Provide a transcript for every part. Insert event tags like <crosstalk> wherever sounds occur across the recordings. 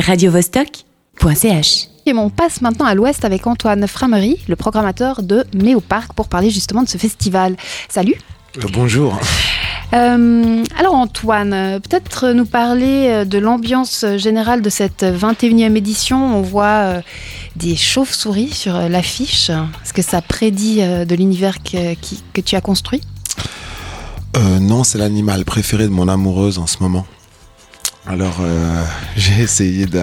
radiovostok.ch. Et on passe maintenant à l'ouest avec Antoine Framery, le programmateur de Méo Parc, pour parler justement de ce festival. Salut Euh, bonjour. Euh, alors Antoine, peut-être nous parler euh, de l'ambiance générale de cette 21e édition. On voit des chauves-souris sur l'affiche. Est-ce que ça prédit de l'univers que, tu as construit? Euh, non, c'est l'animal préféré de mon amoureuse en ce moment. Alors, euh, <laughs> j'ai essayé de.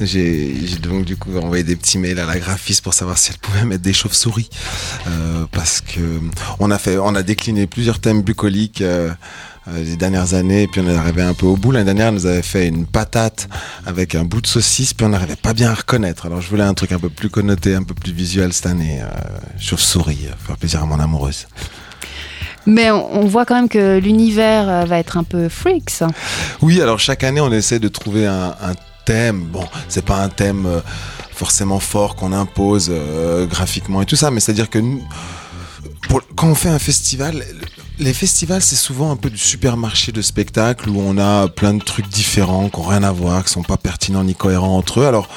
J'ai donc du coup envoyé des petits mails à la graphiste pour savoir si elle pouvait mettre des chauves-souris. Euh, parce que on a, fait, on a décliné plusieurs thèmes bucoliques. euh, euh, les dernières années, puis on est arrivé un peu au bout. L'année dernière, nous avait fait une patate avec un bout de saucisse, puis on n'arrivait pas bien à reconnaître. Alors je voulais un truc un peu plus connoté, un peu plus visuel cette année. Euh, chauve-souris, euh, faire plaisir à mon amoureuse. Mais on, voit quand même que l'univers euh, va être un peu freaks. Oui, alors chaque année, on essaie de trouver un, thème. Bon, c'est pas un thème euh, forcément fort qu'on impose euh, graphiquement et tout ça, mais c'est-à-dire que nous, quand on fait un festival, les festivals, c'est souvent un peu du supermarché de spectacle où on a plein de trucs différents, qui n'ont rien à voir, qui sont pas pertinents ni cohérents entre eux. Alors,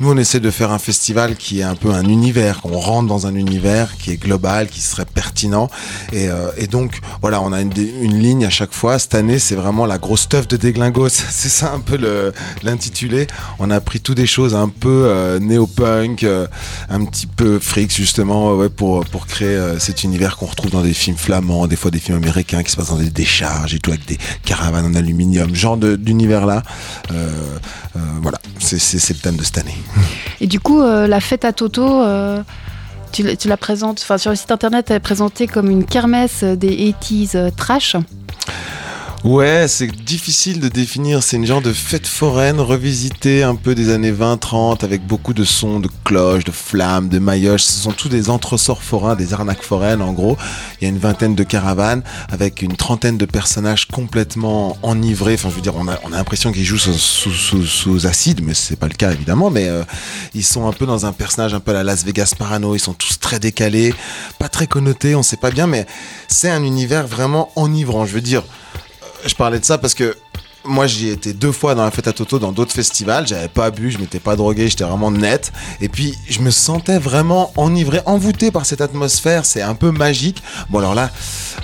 nous, on essaie de faire un festival qui est un peu un univers, qu'on rentre dans un univers qui est global, qui serait pertinent. Et, euh, et donc, voilà, on a une, ligne à chaque fois. Cette année, c'est vraiment la grosse stuff de Déglingos. <laughs> C'est ça un peu l'intitulé. On a pris tout des choses un peu euh, néo-punk, euh, un petit peu freaks, justement, ouais, pour, pour créer euh, cet univers qu'on retrouve dans des films flamands, des fois des films américains qui se passent dans des décharges et tout, avec des caravanes en aluminium. Genre d'univers-là. Euh, euh, voilà, c'est le thème de cette année. Et du coup, euh, la fête à Toto, euh, tu, la- présentes, enfin sur le site internet, elle est présentée comme une kermesse des 80s euh, trash. Ouais, c'est difficile de définir. C'est une genre de fête foraine revisitée un peu des années 20-30 avec beaucoup de sons, de cloches, de flammes, de maillotches. Ce sont tous des entresorts forains, des arnaques foraines en gros. Il y a une vingtaine de caravanes avec une trentaine de personnages complètement enivrés. Enfin, je veux dire, on a, on a l'impression qu'ils jouent sous, sous, sous, sous acide, mais c'est pas le cas évidemment. Mais euh, ils sont un peu dans un personnage un peu à la Las Vegas Parano. Ils sont tous très décalés, pas très connotés, on sait pas bien, mais c'est un univers vraiment enivrant. Je veux dire, je parlais de ça parce que moi j'y étais deux fois dans la fête à Toto dans d'autres festivals, j'avais pas bu, je m'étais pas drogué, j'étais vraiment net. Et puis je me sentais vraiment enivré, envoûté par cette atmosphère, c'est un peu magique. Bon alors là,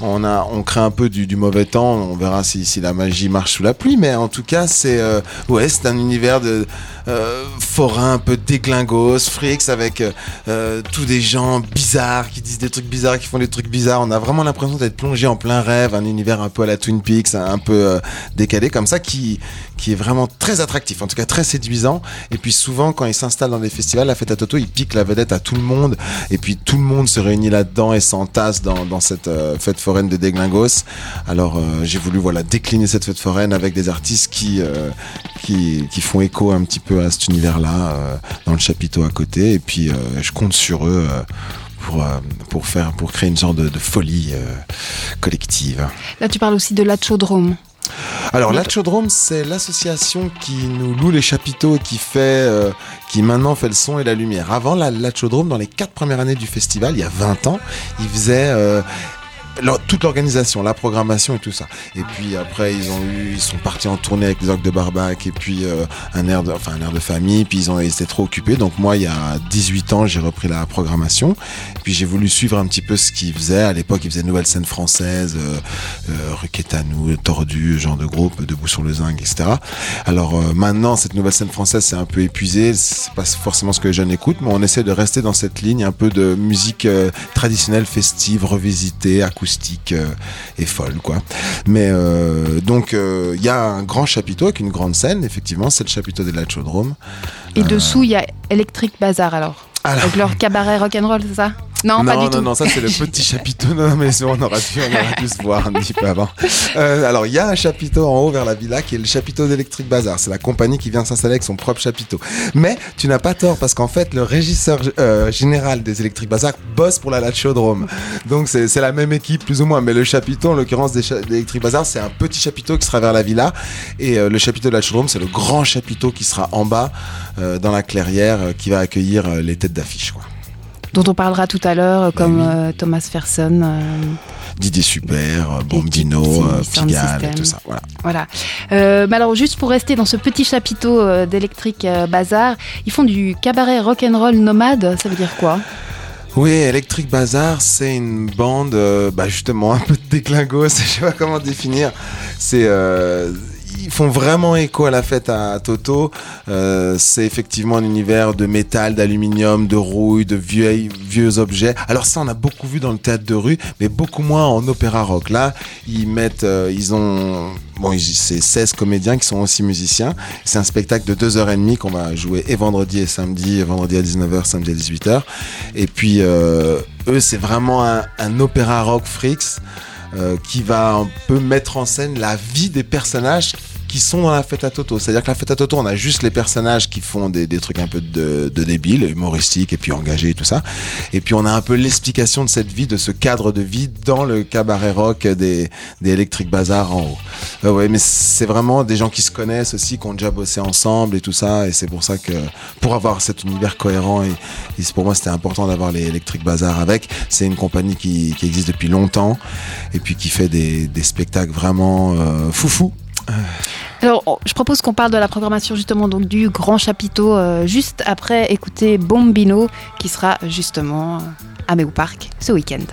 on a on craint un peu du, mauvais temps, on verra si, si la magie marche sous la pluie. Mais en tout cas, c'est euh, ouais, c'est un univers de euh, forain un peu déglingos, freaks avec euh, euh, tous des gens bizarres qui disent des trucs bizarres, qui font des trucs bizarres. On a vraiment l'impression d'être plongé en plein rêve, un univers un peu à la Twin Peaks, un, un peu euh, décalé comme ça, qui, qui est vraiment très attractif, en tout cas très séduisant. Et puis souvent, quand ils s'installent dans des festivals, la fête à Toto, ils piquent la vedette à tout le monde. Et puis tout le monde se réunit là-dedans et s'entasse dans, cette euh, fête foraine de Déglingos. Alors euh, j'ai voulu voilà décliner cette fête foraine avec des artistes qui, euh, qui, qui font écho un petit peu à cet univers-là dans le chapiteau à côté. Et puis je compte sur eux. pour, pour faire pour créer une sorte de, folie collective. Là, tu parles aussi de l'Achodrome. Alors l'Achodrome, c'est l'association qui nous loue les chapiteaux et qui fait, euh, qui maintenant fait le son et la lumière. Avant la- l'Achodrome, dans les quatre premières années du festival, il y a 20 ans, ils faisaient euh, toute l'organisation, la programmation et tout ça. Et puis après, ils ont eu, ils sont partis en tournée avec les orques de Barbac et puis euh, un air de, enfin un air de famille. Puis ils ont, ils étaient trop occupés. Donc moi, il y a 18 ans, j'ai repris la programmation. Puis j'ai voulu suivre un petit peu ce qu'ils faisaient. À l'époque, ils faisaient Nouvelle Scène Française, euh, euh, Requetanou, Tordu, genre de groupe, Debout sur le Zinc, etc. Alors euh, maintenant, cette Nouvelle Scène Française, c'est un peu épuisé. C'est pas forcément ce que les jeunes écoutent, mais on essaie de rester dans cette ligne un peu de musique euh, traditionnelle, festive, revisitée, euh, et folle, quoi. Mais euh, donc, euh, il y a un grand chapiteau avec une grande scène. Effectivement, c'est le chapiteau de l'Achodrome. Et dessous, il y a Electric Bazar alors. Alors- Avec leur cabaret rock'n'roll, c'est ça? Non, pas du non, tout. non, ça c'est le <laughs> petit chapiteau. Non, mais on aurait pu, on aurait pu se voir un petit peu avant. Euh, alors, il y a un chapiteau en haut vers la villa qui est le chapiteau d'Electric Bazar. C'est la compagnie qui vient s'installer avec son propre chapiteau. Mais tu n'as pas tort parce qu'en fait, le régisseur euh, général des Electric Bazar bosse pour la Lachodrome. Donc, c'est la même équipe plus ou moins. Mais le chapiteau, en l'occurrence d'Electric Bazar, c'est un petit chapiteau qui sera vers la villa. Et euh, le chapiteau de la Lachodrome, c'est le grand chapiteau qui sera en bas dans la clairière qui va accueillir les têtes d'affiche. quoi. Dont on parlera tout à l'heure, comme euh, Thomas Ferson. Euh, Didier Super, Bombino, Pigalle, tout ça. Voilà. voilà. mais alors, juste pour rester dans ce petit chapiteau d'Electric Bazar, ils font du cabaret rock'n'roll nomade. Ça veut dire quoi? Oui, Electric Bazar, c'est une bande, bah justement, <laughs> un peu de déclingos, <laughs> je sais pas comment définir. C'est ils font vraiment écho à la fête à Toto. Euh, c'est effectivement un univers de métal, d'aluminium, de rouille, de vieux, vieux objets. Alors ça, on a beaucoup vu dans le théâtre de rue, mais beaucoup moins en opéra rock. Là, ils mettent, euh, ils ont, bon, c'est 16 comédiens qui sont aussi musiciens. C'est un spectacle de 2h30 qu'on va jouer et vendredi et samedi, vendredi à 19h, samedi à 18h. Et puis, euh, eux, c'est vraiment un, un opéra rock freaks. Euh, qui va un peu mettre en scène la vie des personnages qui sont dans la fête à Toto. C'est-à-dire que la fête à Toto, on a juste les personnages qui font des, des trucs un peu de, de débiles, humoristiques et puis engagés et tout ça. Et puis on a un peu l'explication de cette vie, de ce cadre de vie dans le cabaret rock des, des Electric Bazaar en haut. Euh, ouais, mais c'est vraiment des gens qui se connaissent aussi, qui ont déjà bossé ensemble et tout ça. Et c'est pour ça que, pour avoir cet univers cohérent, et, pour moi c'était important d'avoir les Electric Bazaar avec. C'est une compagnie qui, qui, existe depuis longtemps et puis qui fait des, des spectacles vraiment euh, foufou. Alors, je propose qu'on parle de la programmation justement du grand chapiteau euh, juste après écouter Bombino qui sera justement à Méo Park ce week-end.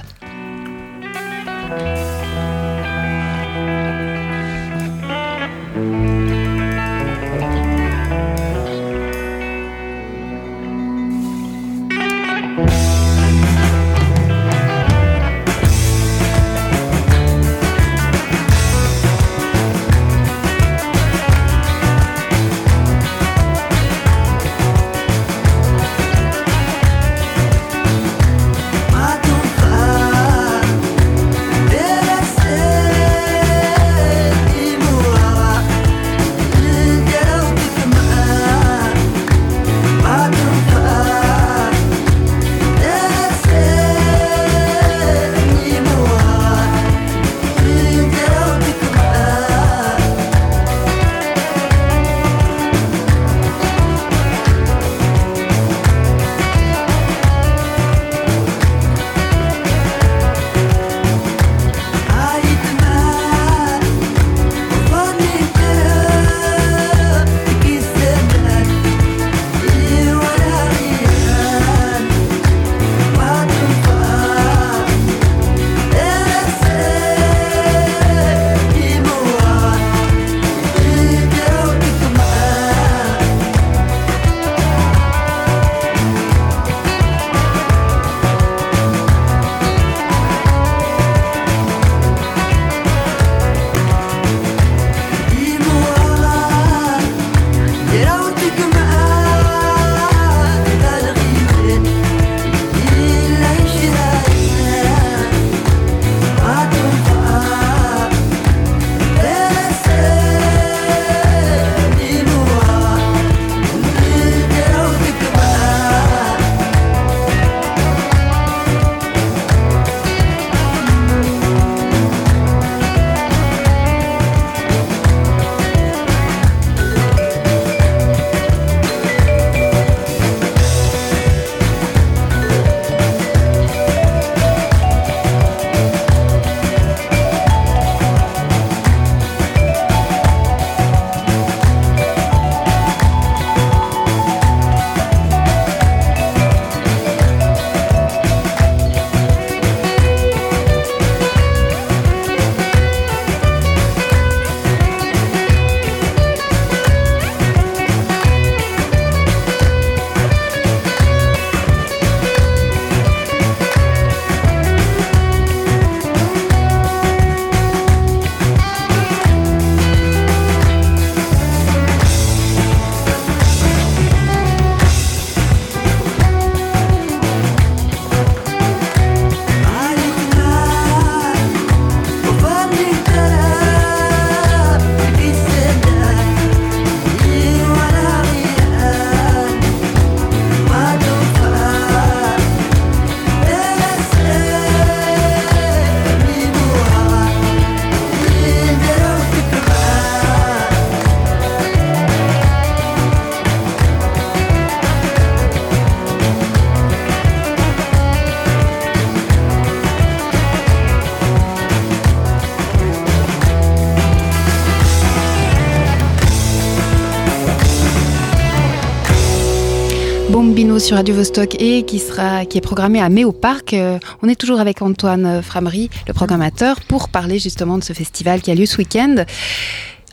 Sur Radio Vostok et qui, sera, qui est programmé à Mai au Parc. Euh, on est toujours avec Antoine Framery, le programmateur, pour parler justement de ce festival qui a lieu ce week-end.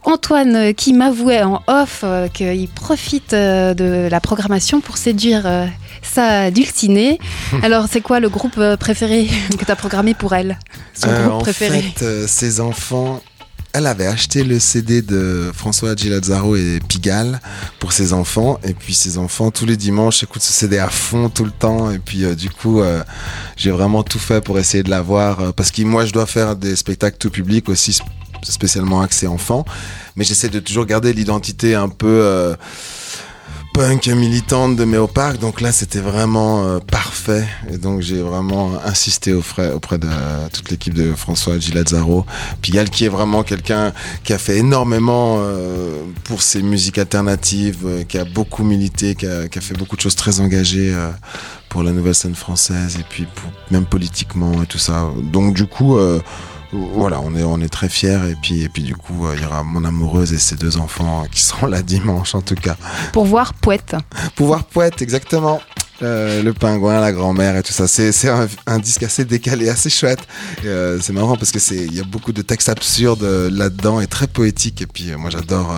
Antoine euh, qui m'avouait en off euh, qu'il profite de la programmation pour séduire sa dulcinée. <laughs> Alors, c'est quoi le groupe préféré <laughs> que tu as programmé pour elle? Son groupe préféré fait, ses enfants elle avait acheté le CD de François Gilazzaro et Pigalle pour ses enfants. Et puis ses enfants, tous les dimanches, écoutent ce CD à fond tout le temps. Et puis euh, du coup, euh, j'ai vraiment tout fait pour essayer de l'avoir. Euh, parce que moi, je dois faire des spectacles tout public aussi, spécialement axés enfants. Mais j'essaie de toujours garder l'identité un peu punk militante de Méopark. Donc là, c'était vraiment euh, parfait. Et donc, j'ai vraiment insisté auprès, auprès de toute l'équipe de François Gilazzaro. Pigalle, qui est vraiment quelqu'un qui a fait énormément euh, pour ses musiques alternatives, euh, qui a beaucoup milité, qui a, qui a, fait beaucoup de choses très engagées pour la nouvelle scène française et puis même politiquement et tout ça. Donc, du coup, voilà, on est, on est très fiers. Et puis, et puis du coup, euh, il y aura mon amoureuse et ses deux enfants qui seront là <laughs> dimanche, en tout cas. Pour voir Poète. Pour voir Poète, exactement. Euh, le pingouin, la grand-mère et tout ça. C'est un, disque assez décalé, assez chouette. Euh, c'est marrant parce que c'est il y a beaucoup de textes absurdes là-dedans et très poétiques. Et puis moi j'adore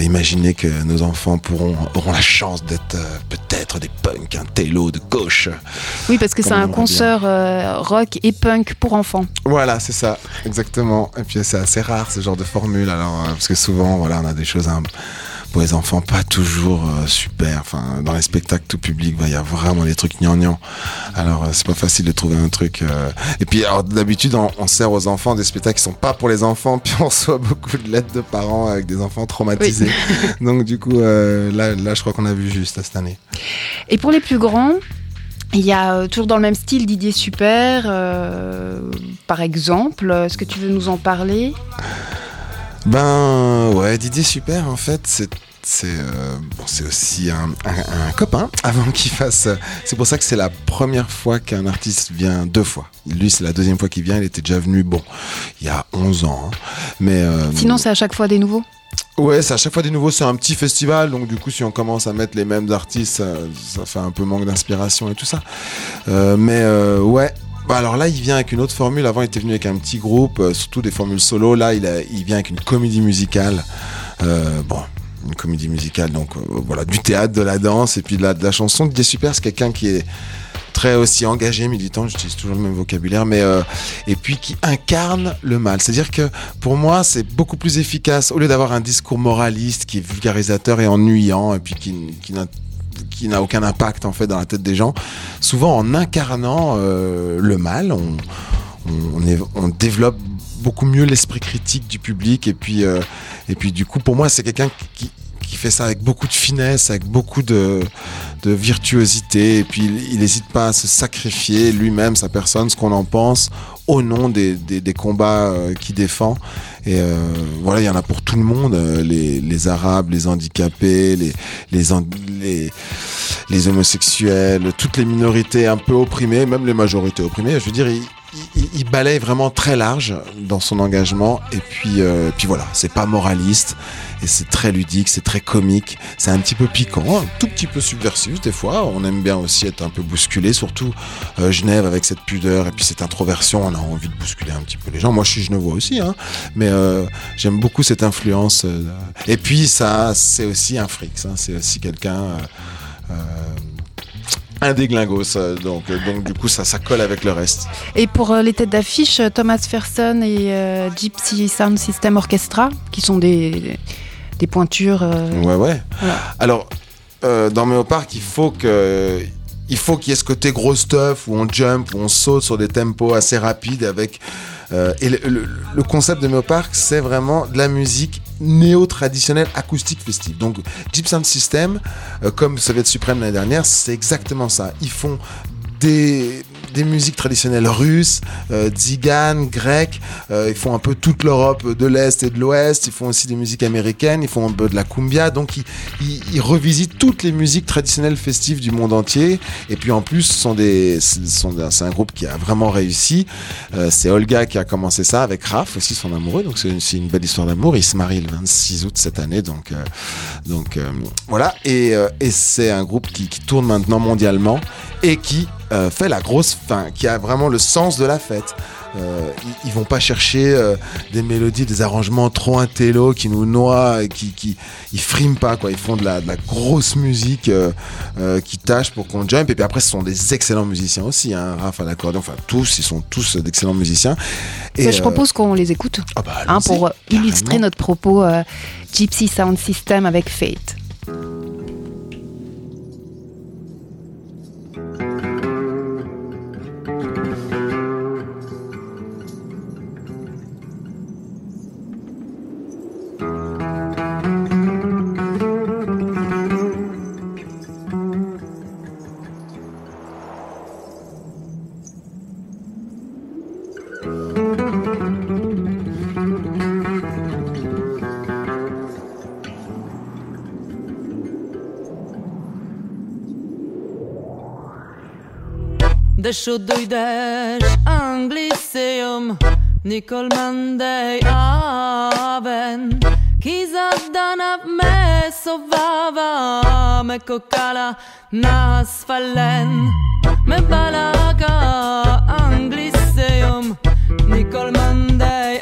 imaginer que nos enfants pourront auront la chance d'être peut-être des punks, un télo de gauche. Oui, parce que c'est un concert rock et punk pour enfants. Voilà, c'est ça, exactement. Et puis c'est assez rare ce genre de formule, alors parce que souvent voilà on a des choses un pour les enfants pas toujours euh, super. Enfin, dans les spectacles tout public, il y a vraiment des trucs gnangnans. Alors, euh, c'est pas facile de trouver un truc. Euh. Et puis, alors d'habitude, on, sert aux enfants des spectacles qui sont pas pour les enfants, <laughs> puis on reçoit beaucoup de lettres de parents avec des enfants traumatisés. Donc, du coup, là, là, je crois qu'on a vu juste cette année. Et pour les plus grands, il y a toujours dans le même style Didier Super, par exemple. Est-ce que tu veux nous en parler? Ben ouais, Didier Super, en fait, c'est c'est euh, bon, aussi un, copain <laughs> avant qu'il fasse. C'est pour ça que c'est la première fois qu'un artiste vient deux fois. Lui, c'est la deuxième fois qu'il vient. Il était déjà venu, bon, il y a 11 ans. Hein. Mais euh, sinon, c'est à chaque fois des nouveaux? Ouais, c'est à chaque fois des nouveaux. C'est un petit festival, donc du coup, si on commence à mettre les mêmes artistes, ça, fait un peu manque d'inspiration et tout ça. Euh, mais ouais, bah, alors là, il vient avec une autre formule. Avant, il était venu avec un petit groupe, euh, surtout des formules solo. Là, il, il vient avec une comédie musicale. Euh, bon, une comédie musicale, donc euh, voilà, du théâtre, de la danse et puis de la, chanson. Didier Super, c'est quelqu'un qui est très aussi engagé, militant, j'utilise toujours le même vocabulaire, mais et puis qui incarne le mal. C'est-à-dire que pour moi, c'est beaucoup plus efficace, au lieu d'avoir un discours moraliste qui est vulgarisateur et ennuyant, et puis qui, qui qui n'a aucun impact en fait dans la tête des gens. Souvent en incarnant euh, le mal, on, développe beaucoup mieux l'esprit critique du public et puis euh, et puis du coup pour moi c'est quelqu'un qui, qui fait ça avec beaucoup de finesse, avec beaucoup de, de virtuosité. Et puis, il n'hésite pas à se sacrifier lui-même, sa personne, ce qu'on en pense, au nom des, des, combats euh, qu'il défend. Et euh, voilà, il y en a pour tout le monde, euh, les, les Arabes, les handicapés, les, les, les, les, homosexuels, toutes les minorités un peu opprimées, même les majorités opprimées. Je veux dire, il, il, balaye vraiment très large dans son engagement. Et puis, euh, puis voilà, c'est pas moraliste et c'est très ludique, c'est très comique, c'est un petit peu piquant, un tout petit peu subversif des fois. On aime bien aussi être un peu bousculé, surtout euh, Genève avec cette pudeur et puis cette introversion. On a envie de bousculer un petit peu les gens. Moi, je suis genevois aussi, hein, mais euh, j'aime beaucoup cette influence. et puis ça, c'est aussi un fric. Hein, c'est aussi quelqu'un un déglingos, donc, euh, donc du coup ça, ça colle avec le reste. Et pour euh, les têtes d'affiche, Thomas Ferson et euh, Gypsy Sound System Orchestra, qui sont des, des pointures. Ouais, ouais. Alors, dans Méopark, il faut que. Il faut qu'il y ait ce côté gros stuff où on jump, où on saute sur des tempos assez rapides avec euh, et le, concept de Méopark, c'est vraiment de la musique néo-traditionnelle acoustique festive. Donc Jeep Sound System, euh, comme Soviet Supreme l'année dernière, c'est exactement ça. Ils font des, des musiques traditionnelles russes, euh, tziganes, grecques. Euh, ils font un peu toute l'Europe de l'Est et de l'Ouest. Ils font aussi des musiques américaines. Ils font un peu de la cumbia. Donc ils, ils, ils revisitent toutes les musiques traditionnelles festives du monde entier. Et puis en plus, sont des, c'est un groupe qui a vraiment réussi. Euh, c'est Olga qui a commencé ça avec Raph aussi son amoureux. Donc c'est une, une belle histoire d'amour. Ils se marient le 26 août cette année. Donc euh, donc euh, voilà. Et, euh, et c'est un groupe qui, qui tourne maintenant mondialement et qui euh, fait la grosse fin, qui a vraiment le sens de la fête. Euh, ils, ils vont pas chercher euh, des mélodies, des arrangements trop intello qui nous noient, et qui, qui ils friment pas quoi. Ils font de la, de la grosse musique euh, qui tâche pour qu'on jump. Et puis après, ce sont des excellents musiciens aussi. Hein. Raph à l'accordéon, enfin tous, ils sont tous d'excellents musiciens. Ça, je propose qu'on les écoute ah bah, hein, pour illustrer notre propos Gypsy Sound System avec Fate. Deszczu dojdziesz Angliseum Nicol Monday Aven. Kizadana w mesowawa Me kokala nas falen Me balaka Angliseum Nicol Monday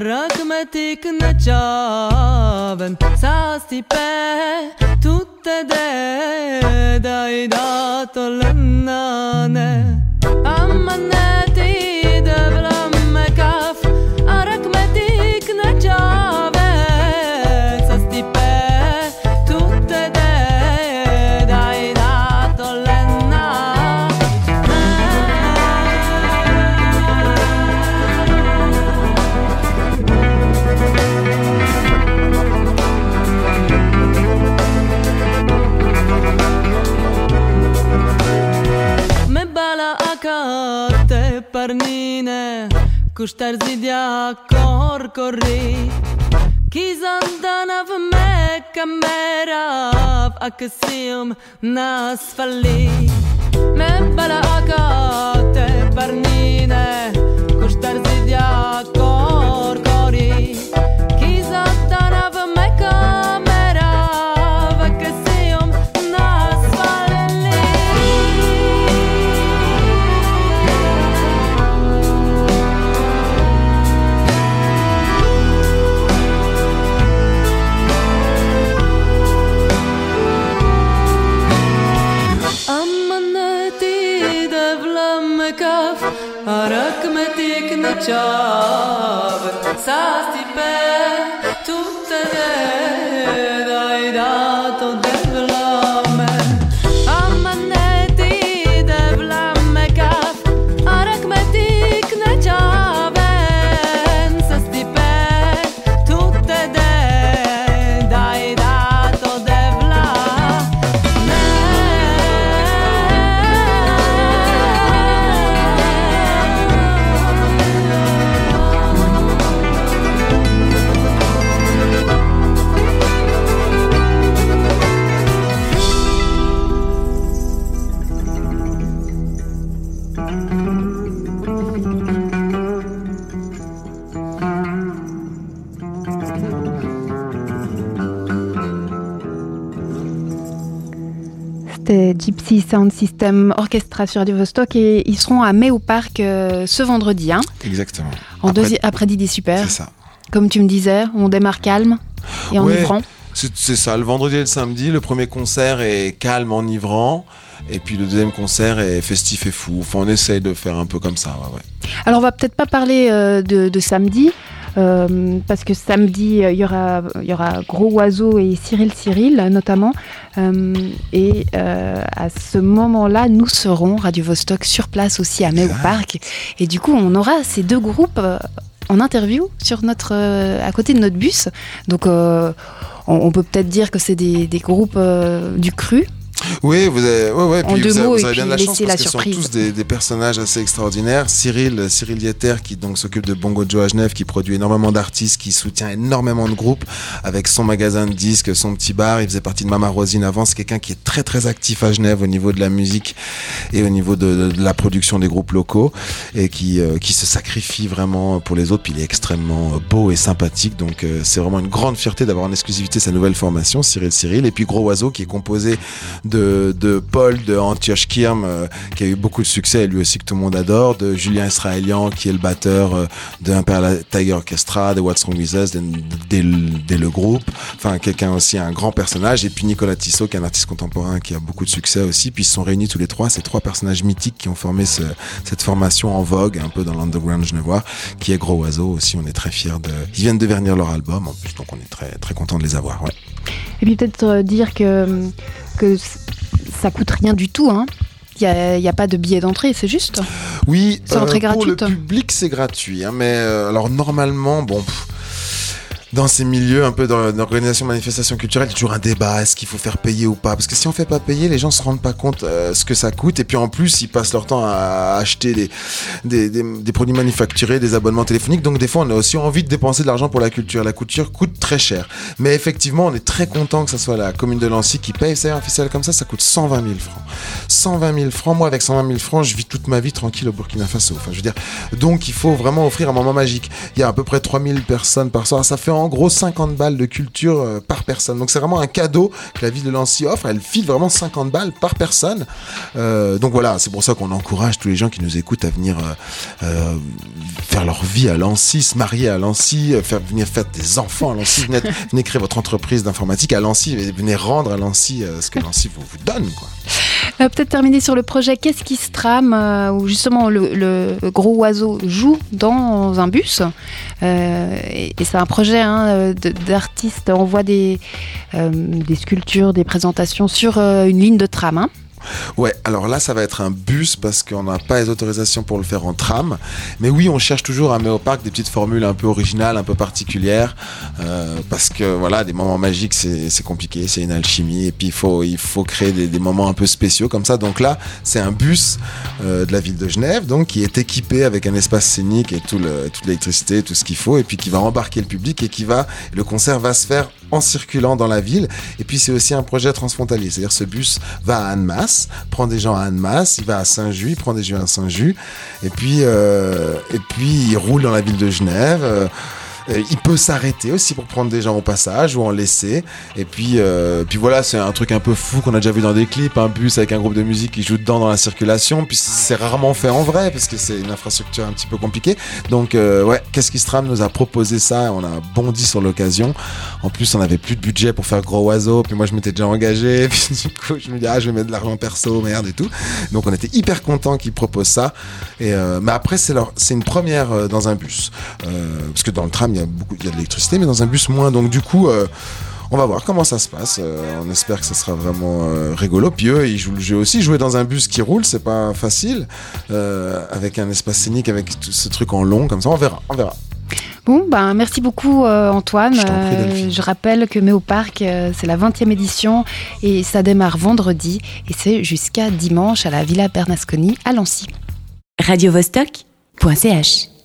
Rahmetik ne çavem Sasti pe tutte de Dai dato l'annane Amma ne ti devla Kushtar zidja kor korri Kizandanav me kamerav Akësim nas falli Me bala akate parnine Kushtar zidja kor Sound System Orchestra sur Radio Vostok et ils seront à Mai au Parc euh, ce vendredi, hein, Exactement. en Après- après Didi Super. C'est ça. Comme tu me disais, on démarre calme et Ouais. enivrant. C'est c'est ça, le vendredi et le samedi, le premier concert est calme, enivrant. Et puis le deuxième concert est festif et fou. Enfin, on essaye de faire un peu comme ça. Ouais, ouais. Alors on va peut-être pas parler euh, de, de samedi. Euh, parce que samedi, euh, il y aura, il y aura Gros Oiseau et Cyril Cyril, notamment. Euh, et euh, à ce moment-là, nous serons, Radio Vostok, sur place aussi à May au Ah. Parc. Et du coup, on aura ces deux groupes en interview sur notre, à côté de notre bus. Donc, on, on peut peut-être dire que c'est des, des groupes du cru. Oui, vous avez, ouais, ouais, puis vous avez, vous bien de la chance parce qu'ils sont tous des, des personnages assez extraordinaires. Cyril, Cyril Dieter, qui donc s'occupe de Bongo Joe à Genève, qui produit énormément d'artistes, qui soutient énormément de groupes avec son magasin de disques, son petit bar. Il faisait partie de Mama Rosine avant. C'est quelqu'un qui est très très actif à Genève au niveau de la musique et au niveau de, de la production des groupes locaux et qui, euh, qui se sacrifie vraiment pour les autres. Puis il est extrêmement euh, beau et sympathique. Donc euh, c'est vraiment une grande fierté d'avoir en exclusivité sa nouvelle formation, Cyril Cyril. Et puis Gros Oiseau, qui est composé de, de Paul de Antioche Kirm, euh, qui a eu beaucoup de succès, et lui aussi que tout le monde adore, de Julien Israélian, qui est le batteur euh, de Imperial Tiger Orchestra, de What's Wrong With Us, dès, dès le- dès le groupe. Enfin, quelqu'un aussi, un grand personnage. Et puis Nicolas Tissot, qui est un artiste contemporain qui a beaucoup de succès aussi. Puis ils sont réunis tous les trois, ces trois personnages mythiques qui ont formé ce- cette formation en vogue, un peu dans l'underground genevois, qui est Gros Oiseau aussi. On est très fiers de. Ils viennent de vernir leur album en plus, donc on est très, très content de les avoir. Ouais. Et puis peut-être euh, dire que, que ça coûte rien du tout. Hein. Il n'y a, a pas de billet d'entrée, c'est juste. Oui, C'est entrée pour le public, c'est gratuit. hein, mais euh, alors normalement, bon. pff, dans ces milieux un peu d'organisation de manifestations culturelles, il y a toujours un débat, est-ce qu'il faut faire payer ou pas? Parce que si on fait pas payer, les gens se rendent pas compte euh, ce que ça coûte. Et puis en plus, ils passent leur temps à acheter des, des, produits manufacturés, des abonnements téléphoniques. Donc des fois, on a aussi envie de dépenser de l'argent pour la culture. La culture coûte très cher. Mais effectivement, on est très content que ce soit la commune de Nancy qui paye. C'est un festival comme ça, ça coûte 120 000 francs. 120 000 francs. Moi, avec 120 000 francs, je vis toute ma vie tranquille au Burkina Faso. Je veux dire, donc il faut vraiment offrir un moment magique. Il y a à peu près 3000 personnes par soir. Ça fait en gros 50 balles de culture euh, par personne. Donc c'est vraiment un cadeau que la ville de Lancy offre. Elle file vraiment 50 balles par personne. Euh, donc voilà, c'est pour ça qu'on encourage tous les gens qui nous écoutent à venir euh, faire leur vie à Lancy, se marier à Lancy, faire venir faire des enfants à Lancy, venez, <laughs> venez créer votre entreprise d'informatique à Lancy, et venez rendre à Lancy euh, ce que <laughs> Lancy vous, vous donne. Quoi. Euh, Peut-être terminer sur le projet Qu'est-ce qui se trame euh, où justement le, gros oiseau joue dans un bus. Euh, et c'est un projet hein, d'artistes. On voit des, sculptures, des présentations sur une ligne de tram. hein. Ouais, alors là, ça va être un bus parce qu'on n'a pas les autorisations pour le faire en tram. Mais oui, on cherche toujours à mettre au parc des petites formules un peu originales, un peu particulières. euh, parce que voilà, des moments magiques, c'est compliqué, c'est une alchimie. Et puis, il faut, il faut créer des, des moments un peu spéciaux comme ça. Donc là, c'est un bus euh, de la ville de Genève, donc qui est équipé avec un espace scénique et tout le, toute l'électricité, tout ce qu'il faut. Et puis qui va embarquer le public et qui va, le concert va se faire en circulant dans la ville. Et puis, c'est aussi un projet transfrontalier. C'est-à-dire, ce bus va à Annemasse, prend des gens à Annemasse, il va à Saint-Just, prend des gens à Saint-Just, et puis, euh, et puis il roule dans la ville de Genève. euh, il peut s'arrêter aussi pour prendre des gens au passage ou en laisser. Et puis, euh, puis voilà, c'est un truc un peu fou qu'on a déjà vu dans des clips, un bus avec un groupe de musique qui joue dedans dans la circulation. Puis c'est rarement fait en vrai parce que c'est une infrastructure un petit peu compliquée. Donc euh, ouais, qu'est-ce qui se nous a proposé ça? On a bondi sur l'occasion. En plus, on avait plus de budget pour faire gros oiseau. Puis moi, je m'étais déjà engagé. <laughs> Puis du coup, je me dis ah, je vais mettre de l'argent perso, merde et tout. Donc on était hyper content qu'ils proposent ça. Et euh, mais après, c'est c'est une première dans un bus parce que dans le tram, y a beaucoup, il y a de l'électricité, mais dans un bus moins. Donc du coup. euh, on va voir comment ça se passe. Euh, on espère que ça sera vraiment euh, rigolo. Puis eux, ils jouent le jeu aussi. Jouer dans un bus qui roule, c'est pas facile. Euh, avec un espace scénique, avec tout ce truc en long comme ça, on verra. On verra. Bon, ben, merci beaucoup euh, Antoine. Je prie, rappelle que Méo Parc, euh, c'est la 20e édition et ça démarre vendredi et c'est jusqu'à dimanche à la Villa Bernasconi à Lancy. radiovostok.ch